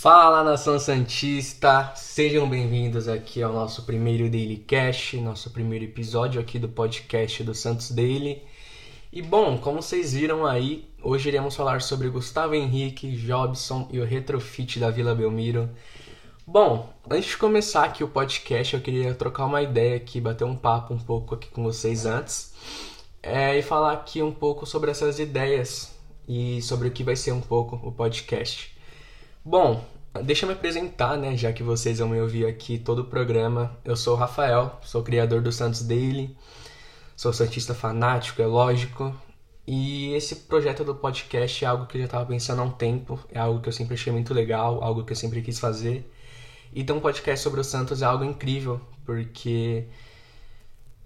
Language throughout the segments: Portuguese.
Fala nação Santista, sejam bem-vindos aqui ao nosso primeiro Daily Cast, nosso primeiro episódio aqui do podcast do Santos Daily. E bom, como vocês viram aí, hoje iremos falar sobre Gustavo Henrique, Jobson e o retrofit da Vila Belmiro. Bom, antes de começar aqui o podcast, eu queria trocar uma ideia aqui, bater um papo um pouco aqui com vocês antes é, e falar aqui um pouco sobre essas ideias e sobre o que vai ser um pouco o podcast. Bom, deixa eu me apresentar, né? Já que vocês vão me ouvir aqui todo o programa. Eu sou o Rafael, sou criador do Santos Daily, sou santista fanático, é lógico. E esse projeto do podcast é algo que eu já estava pensando há um tempo, é algo que eu sempre achei muito legal, algo que eu sempre quis fazer. Então, um podcast sobre o Santos é algo incrível, porque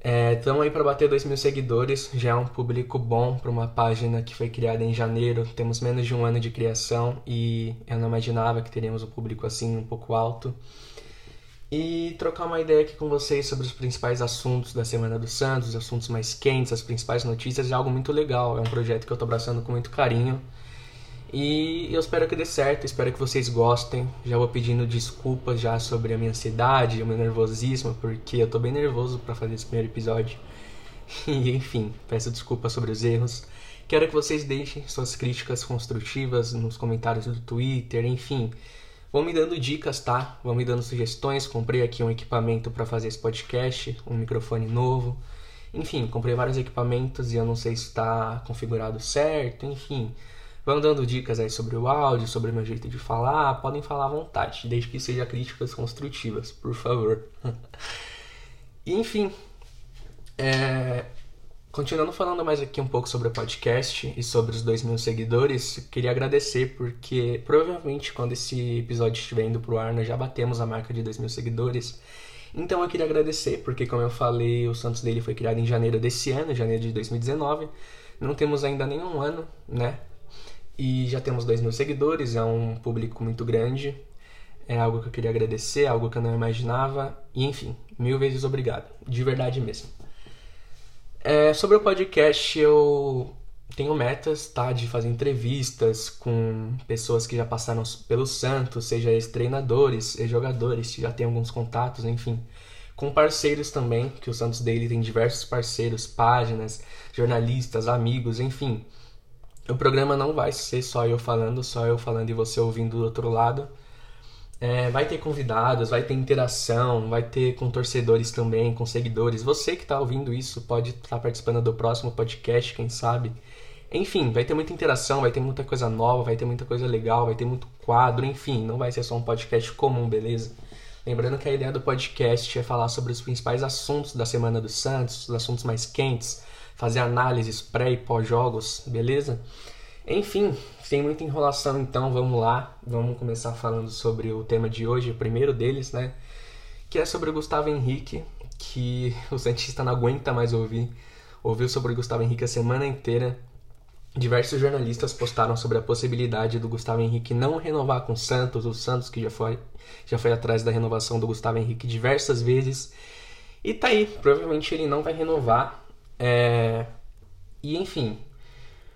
Estamos é, aí para bater 2 mil seguidores, já é um público bom para uma página que foi criada em janeiro. Temos menos de um ano de criação e eu não imaginava que teríamos um público assim um pouco alto. E trocar uma ideia aqui com vocês sobre os principais assuntos da Semana do Santos, os assuntos mais quentes, as principais notícias, é algo muito legal. É um projeto que eu estou abraçando com muito carinho. E eu espero que dê certo, espero que vocês gostem. Já vou pedindo desculpas já sobre a minha ansiedade, o meu nervosismo, porque eu tô bem nervoso para fazer esse primeiro episódio. E enfim, peço desculpas sobre os erros. Quero que vocês deixem suas críticas construtivas nos comentários do Twitter, enfim. Vão me dando dicas, tá? Vão me dando sugestões. Comprei aqui um equipamento para fazer esse podcast, um microfone novo. Enfim, comprei vários equipamentos e eu não sei se está configurado certo, enfim. Vão dando dicas aí sobre o áudio, sobre o meu jeito de falar, podem falar à vontade, desde que seja críticas construtivas, por favor. enfim, é... continuando falando mais aqui um pouco sobre o podcast e sobre os dois mil seguidores, queria agradecer porque provavelmente quando esse episódio estiver indo pro ar, nós já batemos a marca de dois mil seguidores. Então eu queria agradecer, porque como eu falei, o Santos dele foi criado em janeiro desse ano, janeiro de 2019. Não temos ainda nenhum ano, né? E já temos 2 mil seguidores, é um público muito grande. É algo que eu queria agradecer, algo que eu não imaginava. E enfim, mil vezes obrigado. De verdade mesmo. É, sobre o podcast, eu tenho metas, tá? De fazer entrevistas com pessoas que já passaram pelo Santos, seja ex-treinadores, ex-jogadores, já tem alguns contatos, enfim. Com parceiros também, que o Santos Daily tem diversos parceiros, páginas, jornalistas, amigos, enfim o programa não vai ser só eu falando, só eu falando e você ouvindo do outro lado. É, vai ter convidados, vai ter interação, vai ter com torcedores também, com seguidores. Você que está ouvindo isso pode estar tá participando do próximo podcast, quem sabe. Enfim, vai ter muita interação, vai ter muita coisa nova, vai ter muita coisa legal, vai ter muito quadro, enfim, não vai ser só um podcast comum, beleza? Lembrando que a ideia do podcast é falar sobre os principais assuntos da Semana do Santos, os assuntos mais quentes, fazer análises pré e pós-jogos, beleza? Enfim, sem muita enrolação, então vamos lá. Vamos começar falando sobre o tema de hoje, o primeiro deles, né? Que é sobre o Gustavo Henrique, que o Santista não aguenta mais ouvir. Ouviu sobre o Gustavo Henrique a semana inteira. Diversos jornalistas postaram sobre a possibilidade do Gustavo Henrique não renovar com o Santos, o Santos que já foi, já foi atrás da renovação do Gustavo Henrique diversas vezes. E tá aí, provavelmente ele não vai renovar, é... E enfim,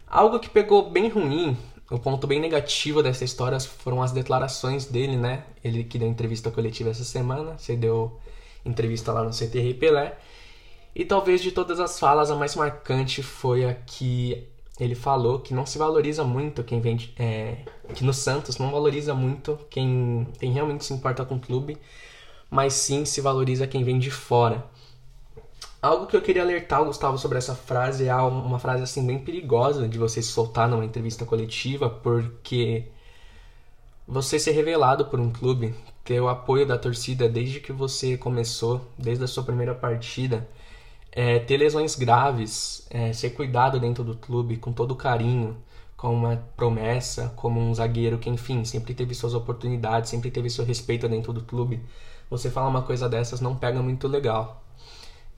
algo que pegou bem ruim, o ponto bem negativo dessa história foram as declarações dele, né? Ele que deu entrevista coletiva essa semana, você deu entrevista lá no CTR Pelé. E talvez de todas as falas, a mais marcante foi a que ele falou que não se valoriza muito quem vende. É, que no Santos não valoriza muito quem, quem realmente se importa com o clube, mas sim se valoriza quem vem de fora. Algo que eu queria alertar o Gustavo sobre essa frase é uma frase assim bem perigosa de você soltar numa entrevista coletiva, porque você ser revelado por um clube, ter o apoio da torcida desde que você começou, desde a sua primeira partida, é, ter lesões graves, é, ser cuidado dentro do clube com todo carinho, com uma promessa, como um zagueiro que, enfim, sempre teve suas oportunidades, sempre teve seu respeito dentro do clube. Você falar uma coisa dessas não pega muito legal.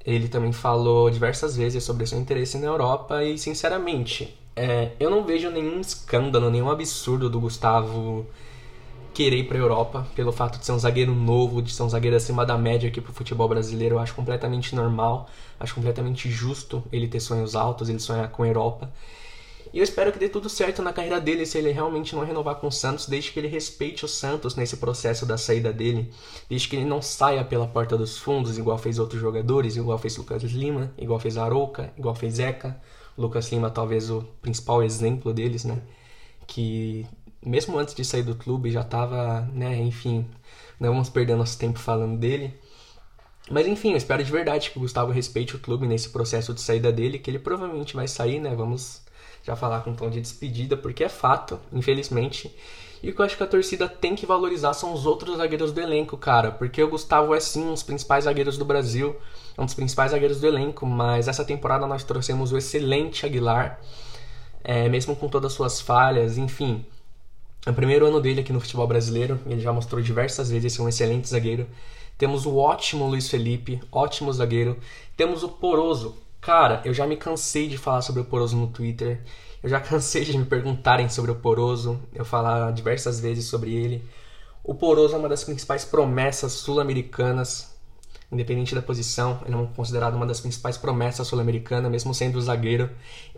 Ele também falou diversas vezes sobre seu interesse na Europa e, sinceramente, é, eu não vejo nenhum escândalo, nenhum absurdo do Gustavo querer ir para a Europa pelo fato de ser um zagueiro novo, de ser um zagueiro acima da média aqui para o futebol brasileiro. Eu acho completamente normal, acho completamente justo ele ter sonhos altos, ele sonhar com a Europa. E eu espero que dê tudo certo na carreira dele se ele realmente não renovar com o Santos, desde que ele respeite o Santos nesse processo da saída dele, desde que ele não saia pela porta dos fundos, igual fez outros jogadores, igual fez Lucas Lima, igual fez Arouca, igual fez Zeca. Lucas Lima talvez o principal exemplo deles, né? Que mesmo antes de sair do clube já estava, né, enfim, não vamos perder nosso tempo falando dele. Mas enfim, eu espero de verdade que o Gustavo respeite o clube nesse processo de saída dele, que ele provavelmente vai sair, né? Vamos já falar com um tom de despedida, porque é fato, infelizmente. E o que eu acho que a torcida tem que valorizar são os outros zagueiros do elenco, cara. Porque o Gustavo é sim um dos principais zagueiros do Brasil, é um dos principais zagueiros do elenco, mas essa temporada nós trouxemos o excelente Aguilar, é, mesmo com todas as suas falhas, enfim. É o primeiro ano dele aqui no futebol brasileiro, ele já mostrou diversas vezes ser um excelente zagueiro. Temos o ótimo Luiz Felipe, ótimo zagueiro. Temos o Poroso, Cara, eu já me cansei de falar sobre o Poroso no Twitter. Eu já cansei de me perguntarem sobre o Poroso. Eu falar diversas vezes sobre ele. O Poroso é uma das principais promessas sul-americanas, independente da posição. Ele é considerado uma das principais promessas sul-americanas, mesmo sendo zagueiro.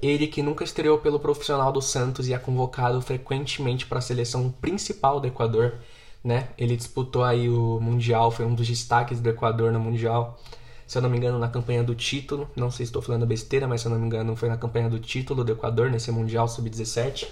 Ele que nunca estreou pelo profissional do Santos e é convocado frequentemente para a seleção principal do Equador. Né? Ele disputou aí o Mundial, foi um dos destaques do Equador no Mundial se eu não me engano, na campanha do título. Não sei se estou falando besteira, mas se eu não me engano, foi na campanha do título do Equador, nesse Mundial Sub-17.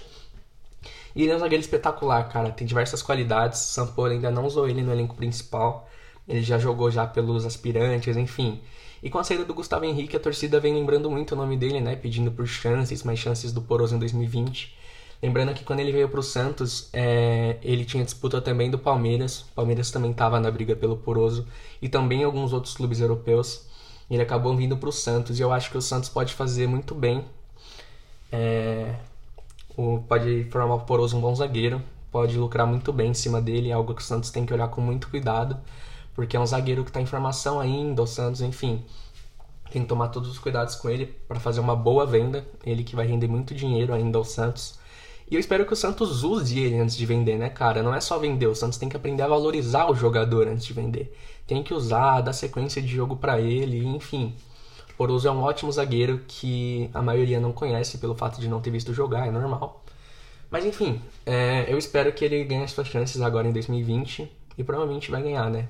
E ele é um zagueiro espetacular, cara. Tem diversas qualidades. São Paulo ainda não usou ele no elenco principal. Ele já jogou já pelos aspirantes, enfim. E com a saída do Gustavo Henrique, a torcida vem lembrando muito o nome dele, né? Pedindo por chances, mais chances do Poroso em 2020. Lembrando que quando ele veio para o Santos, é, ele tinha disputa também do Palmeiras. O Palmeiras também estava na briga pelo Poroso e também alguns outros clubes europeus. Ele acabou vindo para o Santos e eu acho que o Santos pode fazer muito bem. É, o, pode formar o Poroso um bom zagueiro, pode lucrar muito bem em cima dele, é algo que o Santos tem que olhar com muito cuidado, porque é um zagueiro que está em formação ainda, o Santos, enfim. Tem que tomar todos os cuidados com ele para fazer uma boa venda. Ele que vai render muito dinheiro ainda ao Santos. E eu espero que o Santos use ele antes de vender, né, cara? Não é só vender, o Santos tem que aprender a valorizar o jogador antes de vender. Tem que usar, dar sequência de jogo para ele, enfim. Poroso é um ótimo zagueiro que a maioria não conhece pelo fato de não ter visto jogar, é normal. Mas enfim, é, eu espero que ele ganhe as suas chances agora em 2020 e provavelmente vai ganhar, né?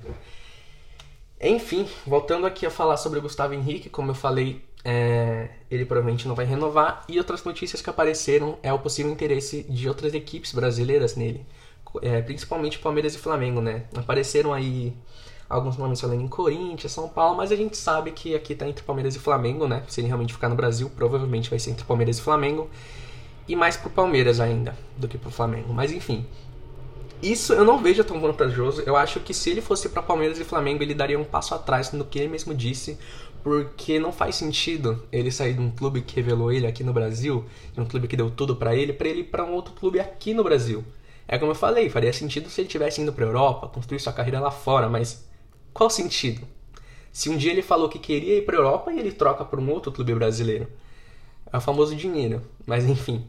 Enfim, voltando aqui a falar sobre o Gustavo Henrique, como eu falei é, ele provavelmente não vai renovar. E outras notícias que apareceram é o possível interesse de outras equipes brasileiras nele, é, principalmente Palmeiras e Flamengo, né? Apareceram aí alguns nomes falando em Corinthians, São Paulo, mas a gente sabe que aqui tá entre Palmeiras e Flamengo, né? Se ele realmente ficar no Brasil, provavelmente vai ser entre Palmeiras e Flamengo. E mais pro Palmeiras ainda do que pro Flamengo. Mas enfim. Isso eu não vejo tão vantajoso. Eu acho que se ele fosse para Palmeiras e Flamengo, ele daria um passo atrás no que ele mesmo disse, porque não faz sentido ele sair de um clube que revelou ele aqui no Brasil, de um clube que deu tudo para ele, para ele ir para um outro clube aqui no Brasil. É como eu falei, faria sentido se ele tivesse indo para Europa, construir sua carreira lá fora, mas qual sentido? Se um dia ele falou que queria ir para Europa e ele troca por um outro clube brasileiro. É o famoso dinheiro, mas enfim.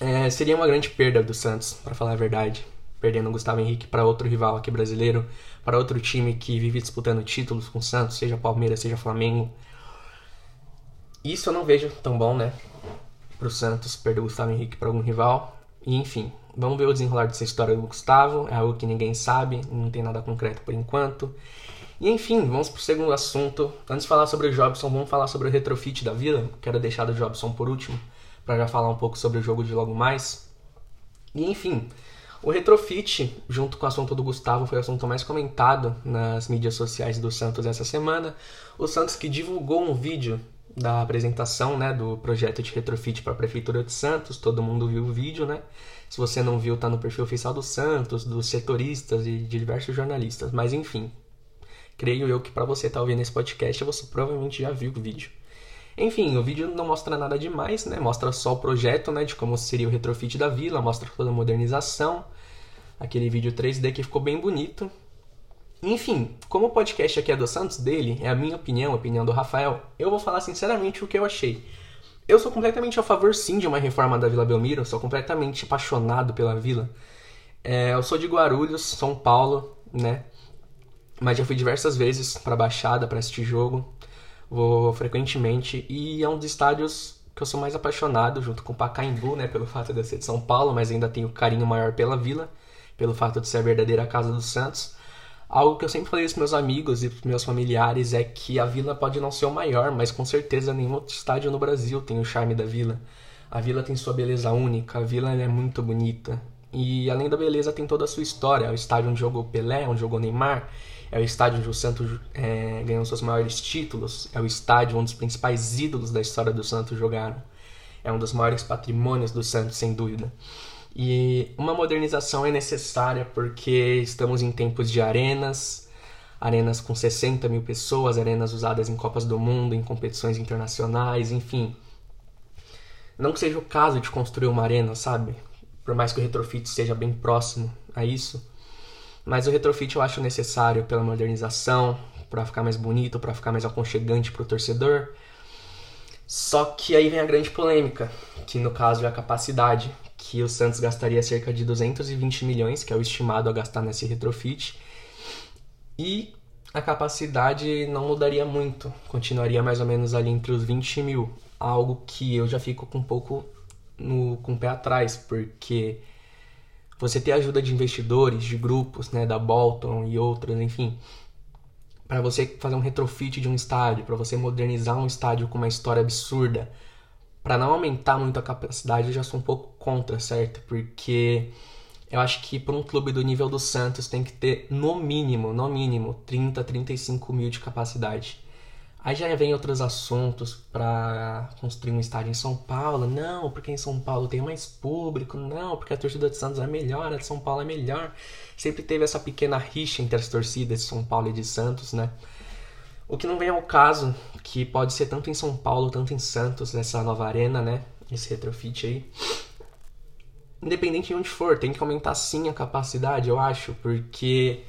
É, seria uma grande perda do Santos, para falar a verdade perdendo o Gustavo Henrique para outro rival aqui brasileiro, para outro time que vive disputando títulos com o Santos, seja Palmeiras, seja Flamengo. Isso eu não vejo tão bom, né? Para o Santos perder o Gustavo Henrique para algum rival. E enfim, vamos ver o desenrolar dessa história do Gustavo. É algo que ninguém sabe, não tem nada concreto por enquanto. E enfim, vamos para o segundo assunto. Antes de falar sobre o Jobson, vamos falar sobre o retrofit da Vila. Quero deixar o Jobson por último, para já falar um pouco sobre o jogo de logo mais. E enfim, o retrofit, junto com o assunto do Gustavo, foi o assunto mais comentado nas mídias sociais do Santos essa semana. O Santos que divulgou um vídeo da apresentação né, do projeto de retrofit para a Prefeitura de Santos. Todo mundo viu o vídeo, né? Se você não viu, tá no perfil oficial do Santos, dos setoristas e de diversos jornalistas. Mas enfim, creio eu que para você estar tá ouvindo esse podcast, você provavelmente já viu o vídeo. Enfim, o vídeo não mostra nada demais, né? Mostra só o projeto, né? De como seria o retrofit da vila, mostra toda a modernização. Aquele vídeo 3D que ficou bem bonito. Enfim, como o podcast aqui é do Santos dele, é a minha opinião, a opinião do Rafael, eu vou falar sinceramente o que eu achei. Eu sou completamente a favor sim de uma reforma da Vila Belmiro, sou completamente apaixonado pela vila. É, eu sou de Guarulhos, São Paulo, né? Mas já fui diversas vezes para Baixada para assistir jogo vou frequentemente e é um dos estádios que eu sou mais apaixonado, junto com o Pacaembu, né, pelo fato de eu ser de São Paulo, mas ainda tenho carinho maior pela Vila, pelo fato de ser a verdadeira casa do Santos. Algo que eu sempre falei para meus amigos e meus familiares é que a Vila pode não ser o maior, mas com certeza nenhum outro estádio no Brasil tem o charme da Vila. A Vila tem sua beleza única, a Vila é muito bonita. E além da beleza, tem toda a sua história. É o estádio onde jogou Pelé, onde jogou Neymar, é o estádio onde o Santos é, ganhou seus maiores títulos, é o estádio onde os principais ídolos da história do Santos jogaram. É um dos maiores patrimônios do Santos, sem dúvida. E uma modernização é necessária porque estamos em tempos de arenas, arenas com 60 mil pessoas, arenas usadas em Copas do Mundo, em competições internacionais, enfim. Não que seja o caso de construir uma arena, sabe? Por mais que o retrofit seja bem próximo a isso, mas o retrofit eu acho necessário pela modernização, para ficar mais bonito, para ficar mais aconchegante para o torcedor. Só que aí vem a grande polêmica, que no caso é a capacidade, que o Santos gastaria cerca de 220 milhões, que é o estimado a gastar nesse retrofit, e a capacidade não mudaria muito, continuaria mais ou menos ali entre os 20 mil, algo que eu já fico com um pouco no, com o pé atrás, porque você ter ajuda de investidores, de grupos, né, da Bolton e outras, enfim, para você fazer um retrofit de um estádio, para você modernizar um estádio com uma história absurda, para não aumentar muito a capacidade, eu já sou um pouco contra, certo? Porque eu acho que para um clube do nível do Santos tem que ter no mínimo, no mínimo, 30, 35 mil de capacidade. Aí já vem outros assuntos para construir um estádio em São Paulo. Não, porque em São Paulo tem mais público. Não, porque a torcida de Santos é melhor, a de São Paulo é melhor. Sempre teve essa pequena rixa entre as torcidas de São Paulo e de Santos, né? O que não vem ao caso, que pode ser tanto em São Paulo, tanto em Santos, nessa nova arena, né? Esse retrofit aí. Independente de onde for, tem que aumentar sim a capacidade, eu acho, porque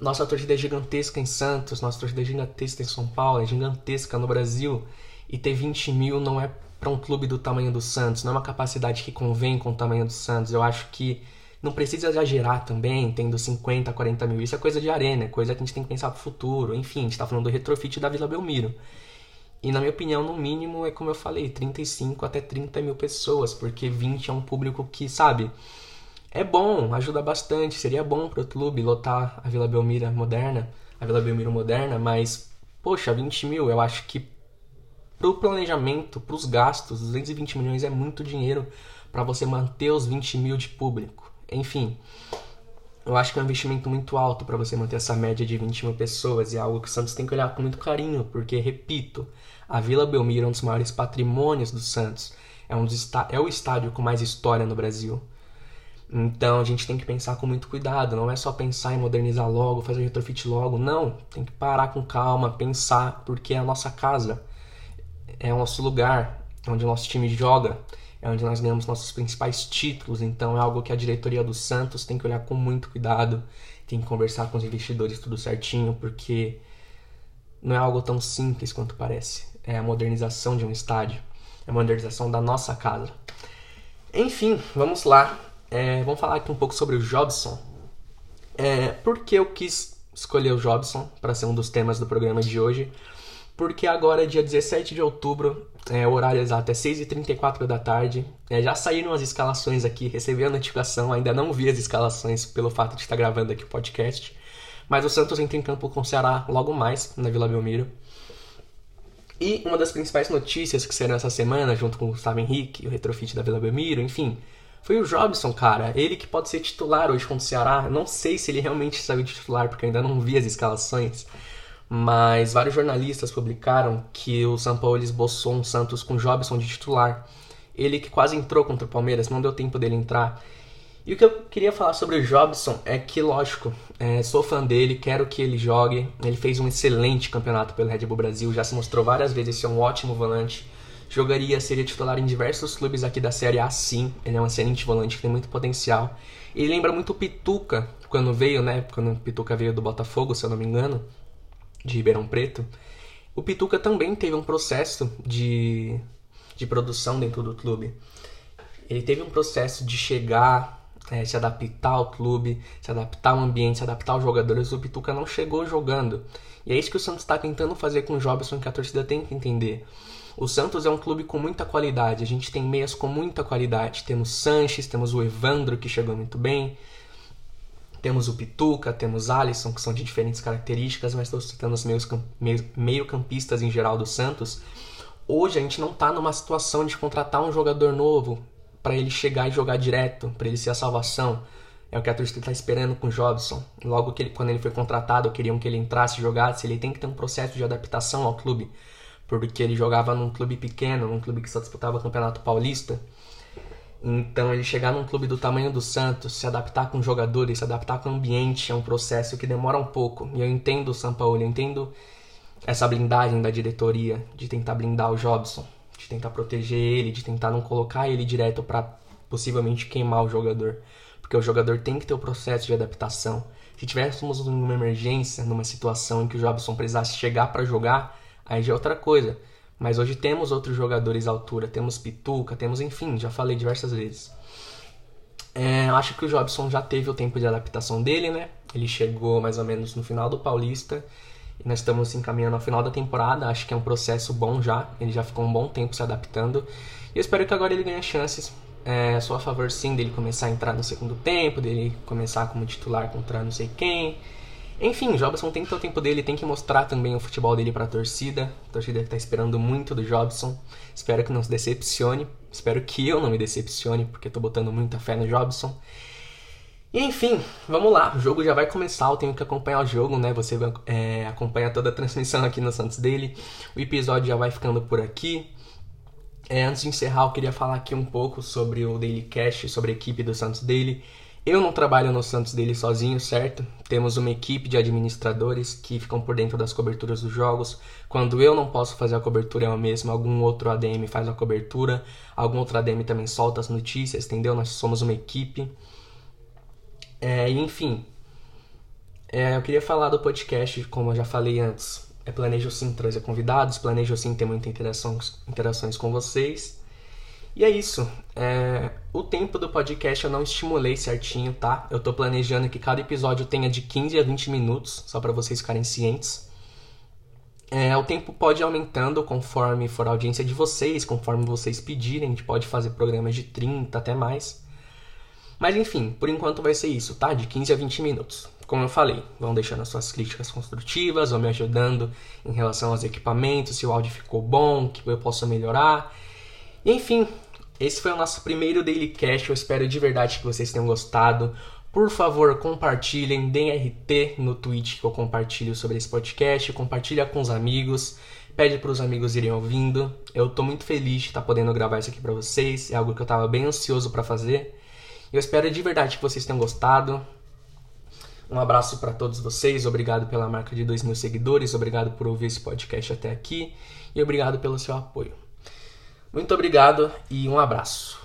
nossa torcida é gigantesca em Santos, nossa torcida é gigantesca em São Paulo, é gigantesca no Brasil. E ter 20 mil não é para um clube do tamanho do Santos, não é uma capacidade que convém com o tamanho do Santos. Eu acho que não precisa exagerar também, tendo 50, 40 mil. Isso é coisa de arena, é coisa que a gente tem que pensar pro futuro. Enfim, a gente tá falando do retrofit da Vila Belmiro. E na minha opinião, no mínimo, é como eu falei, 35 até 30 mil pessoas, porque 20 é um público que, sabe, é bom, ajuda bastante. Seria bom para o clube lotar a Vila Belmiro moderna, a Vila Belmiro moderna, mas, poxa, 20 mil, eu acho que para o planejamento, para os gastos, 220 milhões é muito dinheiro para você manter os 20 mil de público. Enfim, eu acho que é um investimento muito alto para você manter essa média de 20 mil pessoas e é algo que o Santos tem que olhar com muito carinho, porque, repito, a Vila Belmiro é um dos maiores patrimônios do Santos. É, um dos é o estádio com mais história no Brasil. Então a gente tem que pensar com muito cuidado, não é só pensar em modernizar logo, fazer retrofit logo, não, tem que parar com calma, pensar, porque é a nossa casa, é o nosso lugar, é onde o nosso time joga, é onde nós ganhamos nossos principais títulos, então é algo que a diretoria do Santos tem que olhar com muito cuidado, tem que conversar com os investidores tudo certinho, porque não é algo tão simples quanto parece, é a modernização de um estádio, é a modernização da nossa casa. Enfim, vamos lá. É, vamos falar aqui um pouco sobre o Jobson. É, por que eu quis escolher o Jobson para ser um dos temas do programa de hoje? Porque agora, dia 17 de outubro, é, o horário exato é 6h34 da tarde. É, já saíram as escalações aqui, recebi a notificação, ainda não vi as escalações pelo fato de estar gravando aqui o podcast. Mas o Santos entra em campo com o Ceará logo mais, na Vila Belmiro. E uma das principais notícias que serão essa semana, junto com o Gustavo Henrique, o retrofit da Vila Belmiro, enfim, foi o Jobson, cara. Ele que pode ser titular hoje contra o Ceará. Não sei se ele realmente saiu de titular, porque eu ainda não vi as escalações. Mas vários jornalistas publicaram que o São Paulo esboçou um Santos com Jobson de titular. Ele que quase entrou contra o Palmeiras, não deu tempo dele entrar. E o que eu queria falar sobre o Jobson é que, lógico, é, sou fã dele, quero que ele jogue. Ele fez um excelente campeonato pelo Red Bull Brasil, já se mostrou várias vezes ser um ótimo volante. Jogaria, seria titular em diversos clubes aqui da Série A, sim. Ele é um excelente volante tem muito potencial. Ele lembra muito o Pituca, quando veio, né? Quando o Pituca veio do Botafogo, se eu não me engano, de Ribeirão Preto. O Pituca também teve um processo de, de produção dentro do clube. Ele teve um processo de chegar, é, se adaptar ao clube, se adaptar ao ambiente, se adaptar aos jogadores. O Pituca não chegou jogando. E é isso que o Santos está tentando fazer com o Jobson, que a torcida tem que entender. O Santos é um clube com muita qualidade, a gente tem meias com muita qualidade. Temos Sanches, temos o Evandro, que chegou muito bem, temos o Pituca, temos Alisson, que são de diferentes características, mas estou citando os meio-campistas em geral do Santos. Hoje a gente não está numa situação de contratar um jogador novo para ele chegar e jogar direto, para ele ser a salvação. É o que a torcida está esperando com o Jobson. Logo que ele, quando ele foi contratado, queriam que ele entrasse e jogasse. Ele tem que ter um processo de adaptação ao clube porque ele jogava num clube pequeno, num clube que só disputava o Campeonato Paulista. Então, ele chegar num clube do tamanho do Santos, se adaptar com jogadores, se adaptar com o ambiente, é um processo que demora um pouco. E eu entendo o São Paulo, eu entendo essa blindagem da diretoria de tentar blindar o Jobson, de tentar proteger ele, de tentar não colocar ele direto para possivelmente queimar o jogador. Porque o jogador tem que ter o processo de adaptação. Se tivéssemos uma emergência, numa situação em que o Jobson precisasse chegar para jogar, aí já é outra coisa. Mas hoje temos outros jogadores à altura, temos Pituca, temos, enfim, já falei diversas vezes. É, acho que o Jobson já teve o tempo de adaptação dele, né? Ele chegou mais ou menos no final do Paulista nós estamos se encaminhando ao final da temporada. Acho que é um processo bom já. Ele já ficou um bom tempo se adaptando. E eu espero que agora ele ganhe chances. É, sou a favor sim dele começar a entrar no segundo tempo, dele começar como titular contra não sei quem. Enfim, Jobson tem que ter o tempo dele, tem que mostrar também o futebol dele para a torcida. A torcida está esperando muito do Jobson. Espero que não se decepcione. Espero que eu não me decepcione, porque estou botando muita fé no Jobson. Enfim, vamos lá. O jogo já vai começar. Eu tenho que acompanhar o jogo, né? Você é, acompanha toda a transmissão aqui no Santos dele. O episódio já vai ficando por aqui. É, antes de encerrar, eu queria falar aqui um pouco sobre o Daily Cash, sobre a equipe do Santos Daily. Eu não trabalho no Santos dele sozinho, certo? Temos uma equipe de administradores que ficam por dentro das coberturas dos jogos. Quando eu não posso fazer a cobertura eu mesmo, algum outro ADM faz a cobertura, algum outro ADM também solta as notícias, entendeu? Nós somos uma equipe. É, enfim, é, eu queria falar do podcast, como eu já falei antes. É, planejo sim trazer convidados, planejo sim ter muitas interações, interações com vocês. E é isso. É... O tempo do podcast eu não estimulei certinho, tá? Eu tô planejando que cada episódio tenha de 15 a 20 minutos, só para vocês ficarem cientes. É, o tempo pode ir aumentando conforme for a audiência de vocês, conforme vocês pedirem. A gente pode fazer programas de 30 até mais. Mas enfim, por enquanto vai ser isso, tá? De 15 a 20 minutos. Como eu falei, vão deixando as suas críticas construtivas, vão me ajudando em relação aos equipamentos, se o áudio ficou bom, que eu posso melhorar. Enfim, esse foi o nosso primeiro Daily Cash. Eu espero de verdade que vocês tenham gostado. Por favor, compartilhem, deem RT no tweet que eu compartilho sobre esse podcast, compartilha com os amigos, pede para os amigos irem ouvindo. Eu estou muito feliz de estar tá podendo gravar isso aqui para vocês, é algo que eu estava bem ansioso para fazer. Eu espero de verdade que vocês tenham gostado. Um abraço para todos vocês, obrigado pela marca de 2 mil seguidores, obrigado por ouvir esse podcast até aqui e obrigado pelo seu apoio. Muito obrigado e um abraço.